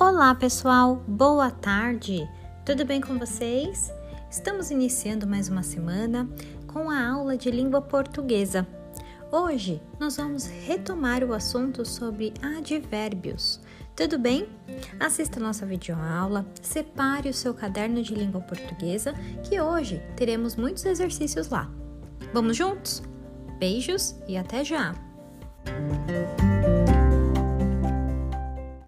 Olá, pessoal. Boa tarde. Tudo bem com vocês? Estamos iniciando mais uma semana com a aula de língua portuguesa. Hoje nós vamos retomar o assunto sobre advérbios. Tudo bem? Assista a nossa videoaula, separe o seu caderno de língua portuguesa, que hoje teremos muitos exercícios lá. Vamos juntos? Beijos e até já!